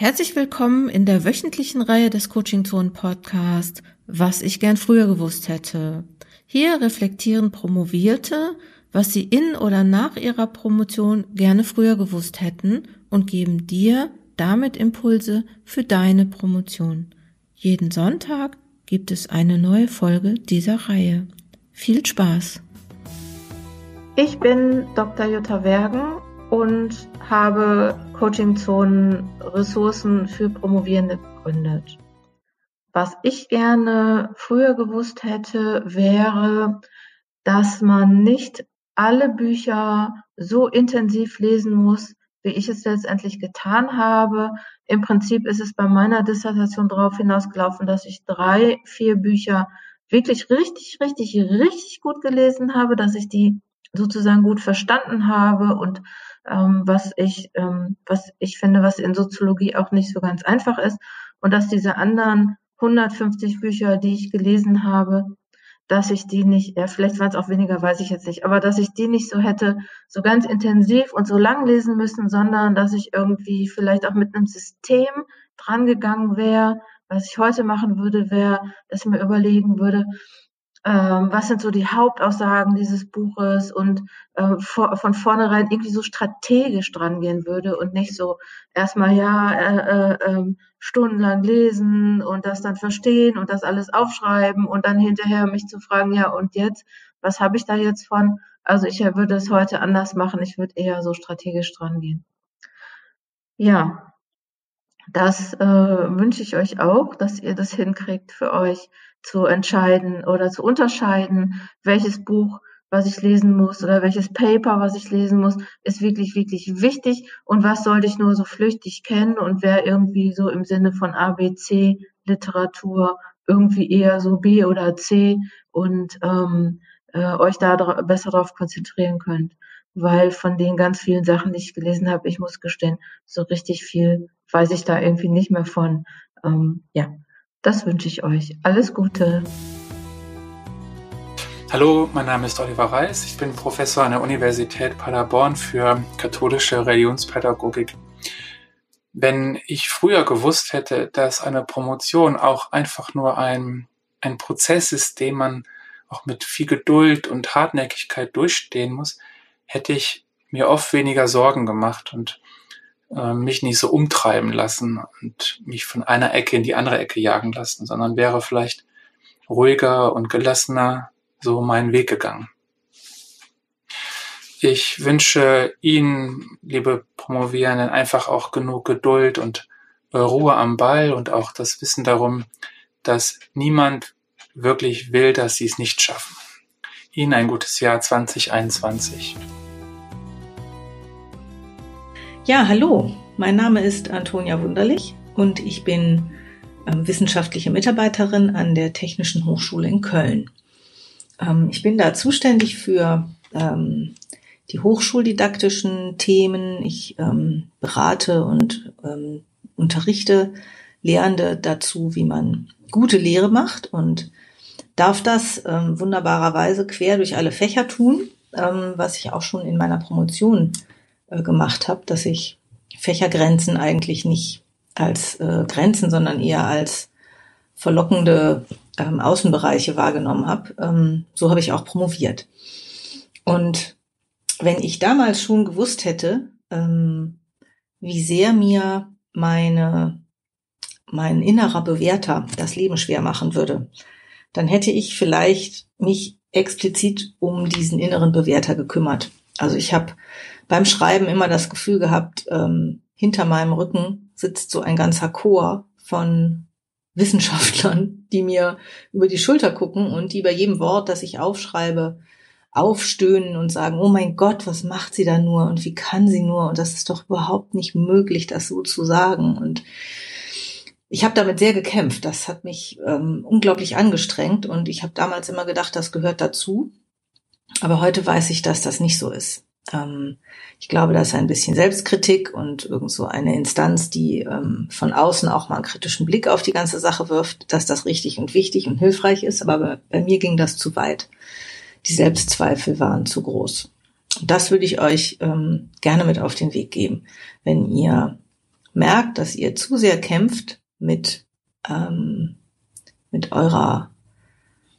Herzlich willkommen in der wöchentlichen Reihe des Coaching Zone Podcast, was ich gern früher gewusst hätte. Hier reflektieren Promovierte, was sie in oder nach ihrer Promotion gerne früher gewusst hätten und geben dir damit Impulse für deine Promotion. Jeden Sonntag gibt es eine neue Folge dieser Reihe. Viel Spaß! Ich bin Dr. Jutta Wergen und habe Coaching-Zonen Ressourcen für Promovierende gegründet. Was ich gerne früher gewusst hätte, wäre, dass man nicht alle Bücher so intensiv lesen muss, wie ich es letztendlich getan habe. Im Prinzip ist es bei meiner Dissertation darauf hinausgelaufen, dass ich drei, vier Bücher wirklich richtig, richtig, richtig gut gelesen habe, dass ich die sozusagen gut verstanden habe und ähm, was ich, ähm, was ich finde, was in Soziologie auch nicht so ganz einfach ist. Und dass diese anderen 150 Bücher, die ich gelesen habe, dass ich die nicht, ja, vielleicht waren es auch weniger, weiß ich jetzt nicht, aber dass ich die nicht so hätte, so ganz intensiv und so lang lesen müssen, sondern dass ich irgendwie vielleicht auch mit einem System drangegangen wäre. Was ich heute machen würde, wäre, dass ich mir überlegen würde, ähm, was sind so die Hauptaussagen dieses Buches und äh, vor, von vornherein irgendwie so strategisch dran gehen würde und nicht so erstmal ja äh, äh, äh, stundenlang lesen und das dann verstehen und das alles aufschreiben und dann hinterher mich zu fragen, ja und jetzt, was habe ich da jetzt von? Also ich würde es heute anders machen, ich würde eher so strategisch dran gehen. Ja, das äh, wünsche ich euch auch, dass ihr das hinkriegt für euch zu entscheiden oder zu unterscheiden, welches Buch, was ich lesen muss oder welches Paper, was ich lesen muss, ist wirklich, wirklich wichtig und was sollte ich nur so flüchtig kennen und wer irgendwie so im Sinne von ABC Literatur irgendwie eher so B oder C und ähm, äh, euch da besser darauf konzentrieren könnt. Weil von den ganz vielen Sachen, die ich gelesen habe, ich muss gestehen, so richtig viel weiß ich da irgendwie nicht mehr von. Ähm, ja, das wünsche ich euch. Alles Gute. Hallo, mein Name ist Oliver Reis. Ich bin Professor an der Universität Paderborn für katholische Religionspädagogik. Wenn ich früher gewusst hätte, dass eine Promotion auch einfach nur ein, ein Prozess ist, den man auch mit viel Geduld und Hartnäckigkeit durchstehen muss, hätte ich mir oft weniger Sorgen gemacht und äh, mich nicht so umtreiben lassen und mich von einer Ecke in die andere Ecke jagen lassen, sondern wäre vielleicht ruhiger und gelassener so meinen Weg gegangen. Ich wünsche Ihnen, liebe Promovierenden, einfach auch genug Geduld und Ruhe am Ball und auch das Wissen darum, dass niemand wirklich will, dass Sie es nicht schaffen. Ihnen ein gutes Jahr 2021. Ja, hallo, mein Name ist Antonia Wunderlich und ich bin ähm, wissenschaftliche Mitarbeiterin an der Technischen Hochschule in Köln. Ähm, ich bin da zuständig für ähm, die hochschuldidaktischen Themen. Ich ähm, berate und ähm, unterrichte Lehrende dazu, wie man gute Lehre macht und darf das ähm, wunderbarerweise quer durch alle Fächer tun, was ich auch schon in meiner Promotion äh, gemacht habe, dass ich Fächergrenzen eigentlich nicht als äh, Grenzen, sondern eher als verlockende ähm, Außenbereiche wahrgenommen habe. Ähm, so habe ich auch promoviert. Und wenn ich damals schon gewusst hätte, ähm, wie sehr mir meine, mein innerer Bewerter das Leben schwer machen würde, dann hätte ich vielleicht mich explizit um diesen inneren Bewerter gekümmert. Also ich habe beim Schreiben immer das Gefühl gehabt, ähm, hinter meinem Rücken sitzt so ein ganzer Chor von Wissenschaftlern, die mir über die Schulter gucken und die bei jedem Wort, das ich aufschreibe, aufstöhnen und sagen, oh mein Gott, was macht sie da nur und wie kann sie nur und das ist doch überhaupt nicht möglich, das so zu sagen. Und ich habe damit sehr gekämpft. Das hat mich ähm, unglaublich angestrengt und ich habe damals immer gedacht, das gehört dazu. Aber heute weiß ich, dass das nicht so ist. Ähm, ich glaube, das ist ein bisschen Selbstkritik und irgend so eine Instanz, die ähm, von außen auch mal einen kritischen Blick auf die ganze Sache wirft, dass das richtig und wichtig und hilfreich ist. Aber bei, bei mir ging das zu weit. Die Selbstzweifel waren zu groß. Und das würde ich euch ähm, gerne mit auf den Weg geben, wenn ihr merkt, dass ihr zu sehr kämpft mit, ähm, mit eurer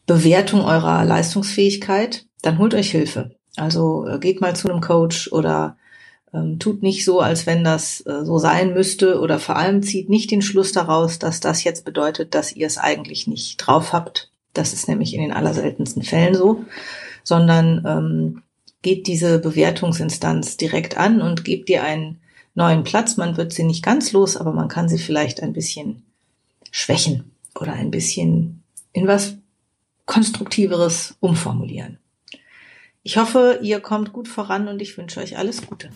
Bewertung eurer Leistungsfähigkeit, dann holt euch Hilfe. Also äh, geht mal zu einem Coach oder ähm, tut nicht so, als wenn das äh, so sein müsste oder vor allem zieht nicht den Schluss daraus, dass das jetzt bedeutet, dass ihr es eigentlich nicht drauf habt. Das ist nämlich in den allerseltensten Fällen so, sondern ähm, geht diese Bewertungsinstanz direkt an und gebt ihr einen neuen Platz. Man wird sie nicht ganz los, aber man kann sie vielleicht ein bisschen schwächen oder ein bisschen in was Konstruktiveres umformulieren. Ich hoffe, ihr kommt gut voran und ich wünsche euch alles Gute.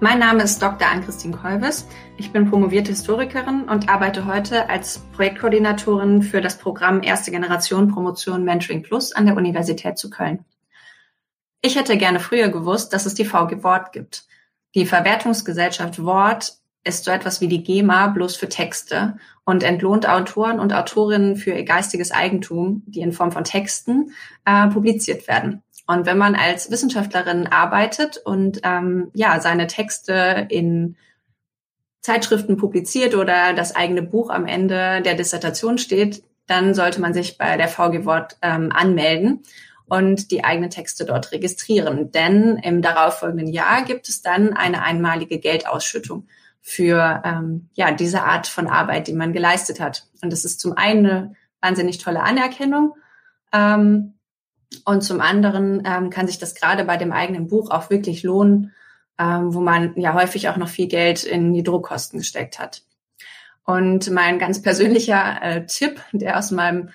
Mein Name ist Dr. Ann-Christine Kolbes. Ich bin promovierte Historikerin und arbeite heute als Projektkoordinatorin für das Programm Erste Generation Promotion Mentoring Plus an der Universität zu Köln. Ich hätte gerne früher gewusst, dass es die VG Wort gibt. Die Verwertungsgesellschaft Wort ist so etwas wie die GEMA bloß für Texte und entlohnt Autoren und Autorinnen für ihr geistiges Eigentum, die in Form von Texten äh, publiziert werden. Und wenn man als Wissenschaftlerin arbeitet und ähm, ja seine Texte in Zeitschriften publiziert oder das eigene Buch am Ende der Dissertation steht, dann sollte man sich bei der VG Wort ähm, anmelden und die eigenen Texte dort registrieren. Denn im darauffolgenden Jahr gibt es dann eine einmalige Geldausschüttung für ähm, ja diese Art von Arbeit, die man geleistet hat. Und das ist zum einen eine wahnsinnig tolle Anerkennung. Ähm, und zum anderen ähm, kann sich das gerade bei dem eigenen Buch auch wirklich lohnen, ähm, wo man ja häufig auch noch viel Geld in die Druckkosten gesteckt hat. Und mein ganz persönlicher äh, Tipp, der aus meinem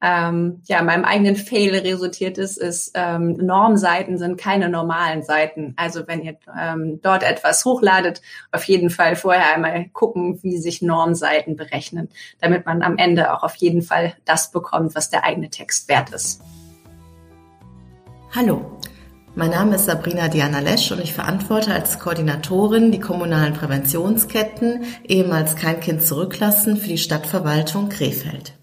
ähm, ja, meinem eigenen Fail resultiert ist, ist, ähm, Normseiten sind keine normalen Seiten. Also wenn ihr ähm, dort etwas hochladet, auf jeden Fall vorher einmal gucken, wie sich Normseiten berechnen, damit man am Ende auch auf jeden Fall das bekommt, was der eigene Text wert ist. Hallo, mein Name ist Sabrina Diana Lesch und ich verantworte als Koordinatorin die kommunalen Präventionsketten, ehemals kein Kind zurücklassen, für die Stadtverwaltung Krefeld.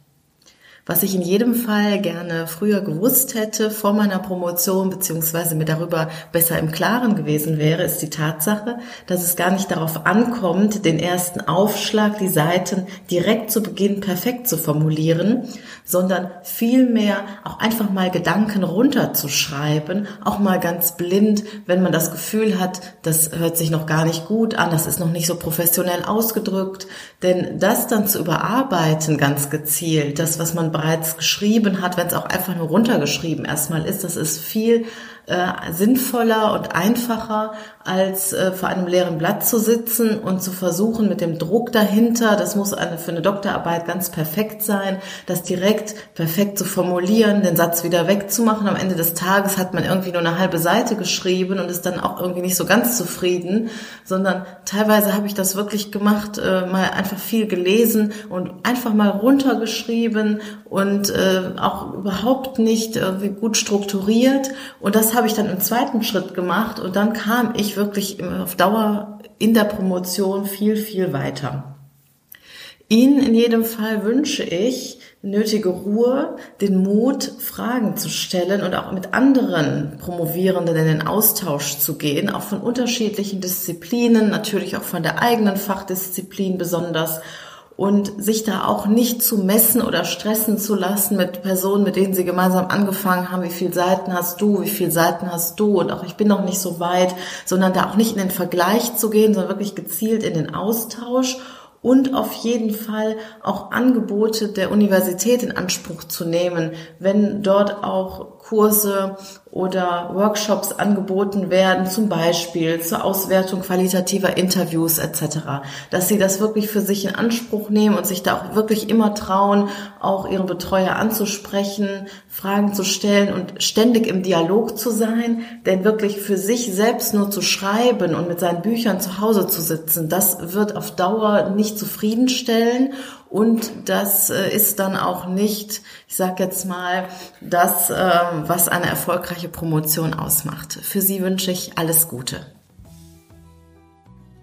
Was ich in jedem Fall gerne früher gewusst hätte vor meiner Promotion beziehungsweise mir darüber besser im Klaren gewesen wäre, ist die Tatsache, dass es gar nicht darauf ankommt, den ersten Aufschlag, die Seiten direkt zu Beginn perfekt zu formulieren, sondern vielmehr auch einfach mal Gedanken runterzuschreiben, auch mal ganz blind, wenn man das Gefühl hat, das hört sich noch gar nicht gut an, das ist noch nicht so professionell ausgedrückt, denn das dann zu überarbeiten ganz gezielt, das, was man bereits geschrieben hat, wenn es auch einfach nur runtergeschrieben erstmal ist, das ist viel äh, sinnvoller und einfacher, als äh, vor einem leeren Blatt zu sitzen und zu versuchen mit dem Druck dahinter, das muss eine, für eine Doktorarbeit ganz perfekt sein, das direkt perfekt zu formulieren, den Satz wieder wegzumachen. Am Ende des Tages hat man irgendwie nur eine halbe Seite geschrieben und ist dann auch irgendwie nicht so ganz zufrieden, sondern teilweise habe ich das wirklich gemacht, äh, mal einfach viel gelesen und einfach mal runtergeschrieben und äh, auch überhaupt nicht irgendwie gut strukturiert und das habe ich dann im zweiten Schritt gemacht und dann kam ich wirklich auf Dauer in der Promotion viel, viel weiter. Ihnen in jedem Fall wünsche ich nötige Ruhe, den Mut, Fragen zu stellen und auch mit anderen Promovierenden in den Austausch zu gehen, auch von unterschiedlichen Disziplinen, natürlich auch von der eigenen Fachdisziplin besonders und sich da auch nicht zu messen oder stressen zu lassen mit Personen, mit denen sie gemeinsam angefangen haben, wie viele Seiten hast du, wie viele Seiten hast du und auch ich bin noch nicht so weit, sondern da auch nicht in den Vergleich zu gehen, sondern wirklich gezielt in den Austausch und auf jeden Fall auch Angebote der Universität in Anspruch zu nehmen, wenn dort auch Kurse oder Workshops angeboten werden, zum Beispiel zur Auswertung qualitativer Interviews etc., dass sie das wirklich für sich in Anspruch nehmen und sich da auch wirklich immer trauen, auch ihre Betreuer anzusprechen, Fragen zu stellen und ständig im Dialog zu sein, denn wirklich für sich selbst nur zu schreiben und mit seinen Büchern zu Hause zu sitzen, das wird auf Dauer nicht zufriedenstellen und das äh, ist dann auch nicht, ich sage jetzt mal, das, ähm, was eine erfolgreiche Promotion ausmacht. Für Sie wünsche ich alles Gute.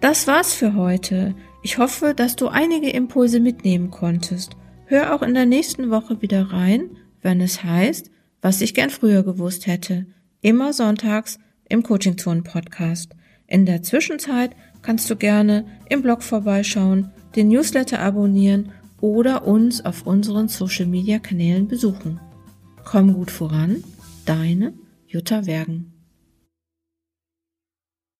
Das war's für heute. Ich hoffe, dass du einige Impulse mitnehmen konntest. Hör auch in der nächsten Woche wieder rein, wenn es heißt, was ich gern früher gewusst hätte. Immer sonntags im Coaching Zone Podcast. In der Zwischenzeit kannst du gerne im Blog vorbeischauen, den Newsletter abonnieren oder uns auf unseren Social Media Kanälen besuchen. Komm gut voran, deine Jutta Wergen.